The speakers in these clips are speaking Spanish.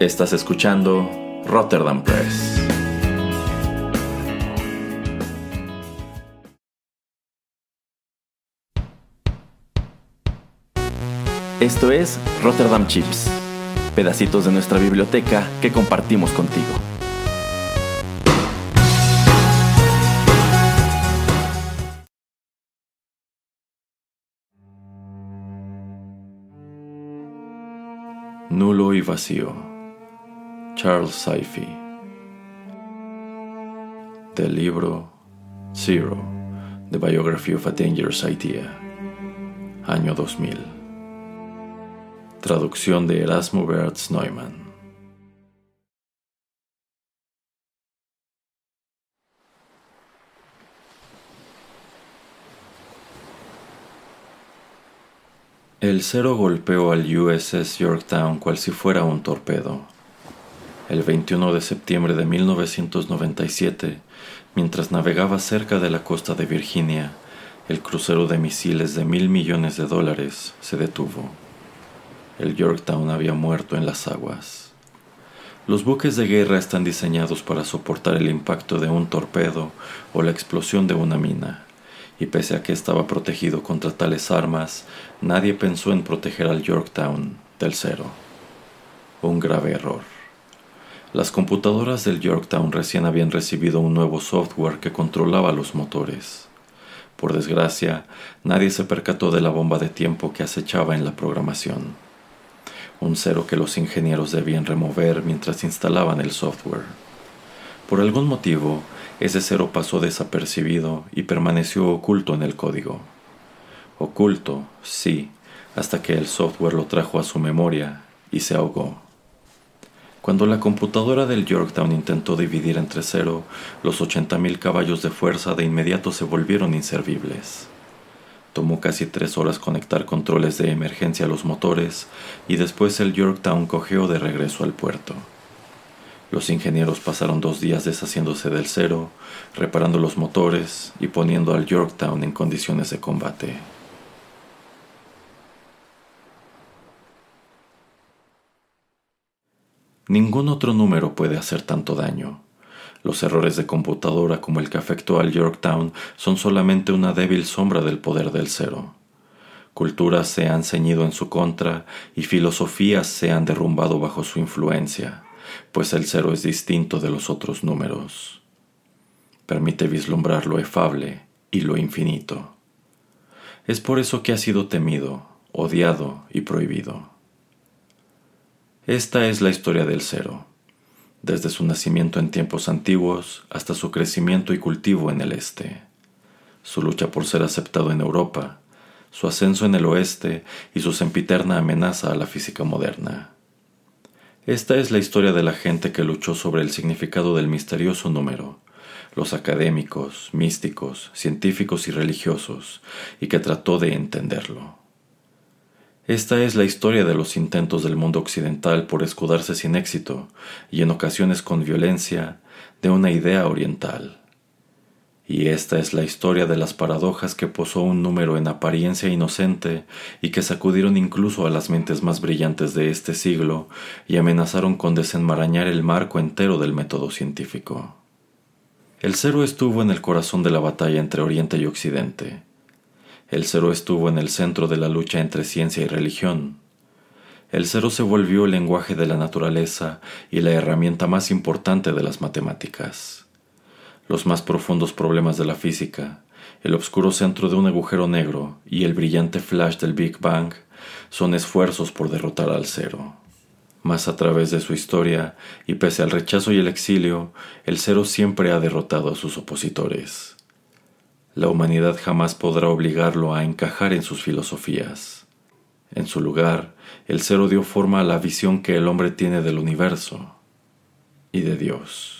Estás escuchando Rotterdam Press. Esto es Rotterdam Chips, pedacitos de nuestra biblioteca que compartimos contigo. Nulo y vacío. Charles Saifi. Del libro Zero, The Biography of a Dangerous Idea. Año 2000. Traducción de Erasmo Bertz Neumann. El cero golpeó al USS Yorktown cual si fuera un torpedo. El 21 de septiembre de 1997, mientras navegaba cerca de la costa de Virginia, el crucero de misiles de mil millones de dólares se detuvo. El Yorktown había muerto en las aguas. Los buques de guerra están diseñados para soportar el impacto de un torpedo o la explosión de una mina y pese a que estaba protegido contra tales armas, nadie pensó en proteger al Yorktown del cero. Un grave error. Las computadoras del Yorktown recién habían recibido un nuevo software que controlaba los motores. Por desgracia, nadie se percató de la bomba de tiempo que acechaba en la programación. Un cero que los ingenieros debían remover mientras instalaban el software. Por algún motivo, ese cero pasó desapercibido y permaneció oculto en el código. Oculto, sí, hasta que el software lo trajo a su memoria y se ahogó. Cuando la computadora del Yorktown intentó dividir entre cero, los 80.000 caballos de fuerza de inmediato se volvieron inservibles. Tomó casi tres horas conectar controles de emergencia a los motores y después el Yorktown cogió de regreso al puerto. Los ingenieros pasaron dos días deshaciéndose del cero, reparando los motores y poniendo al Yorktown en condiciones de combate. Ningún otro número puede hacer tanto daño. Los errores de computadora como el que afectó al Yorktown son solamente una débil sombra del poder del cero. Culturas se han ceñido en su contra y filosofías se han derrumbado bajo su influencia pues el cero es distinto de los otros números. Permite vislumbrar lo efable y lo infinito. Es por eso que ha sido temido, odiado y prohibido. Esta es la historia del cero, desde su nacimiento en tiempos antiguos hasta su crecimiento y cultivo en el este, su lucha por ser aceptado en Europa, su ascenso en el oeste y su sempiterna amenaza a la física moderna. Esta es la historia de la gente que luchó sobre el significado del misterioso número, los académicos, místicos, científicos y religiosos, y que trató de entenderlo. Esta es la historia de los intentos del mundo occidental por escudarse sin éxito, y en ocasiones con violencia, de una idea oriental. Y esta es la historia de las paradojas que posó un número en apariencia inocente y que sacudieron incluso a las mentes más brillantes de este siglo y amenazaron con desenmarañar el marco entero del método científico. El cero estuvo en el corazón de la batalla entre Oriente y Occidente. El cero estuvo en el centro de la lucha entre ciencia y religión. El cero se volvió el lenguaje de la naturaleza y la herramienta más importante de las matemáticas los más profundos problemas de la física, el oscuro centro de un agujero negro y el brillante flash del Big Bang son esfuerzos por derrotar al cero. Mas a través de su historia, y pese al rechazo y el exilio, el cero siempre ha derrotado a sus opositores. La humanidad jamás podrá obligarlo a encajar en sus filosofías. En su lugar, el cero dio forma a la visión que el hombre tiene del universo y de Dios.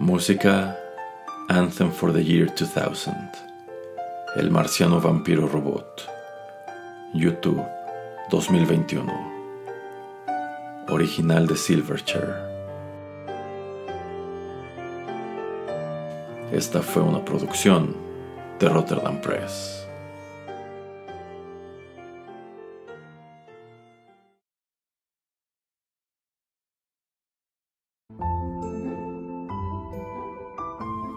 Música Anthem for the Year 2000. El marciano vampiro robot. YouTube 2021. Original de Silverchair. Esta fue una producción de Rotterdam Press.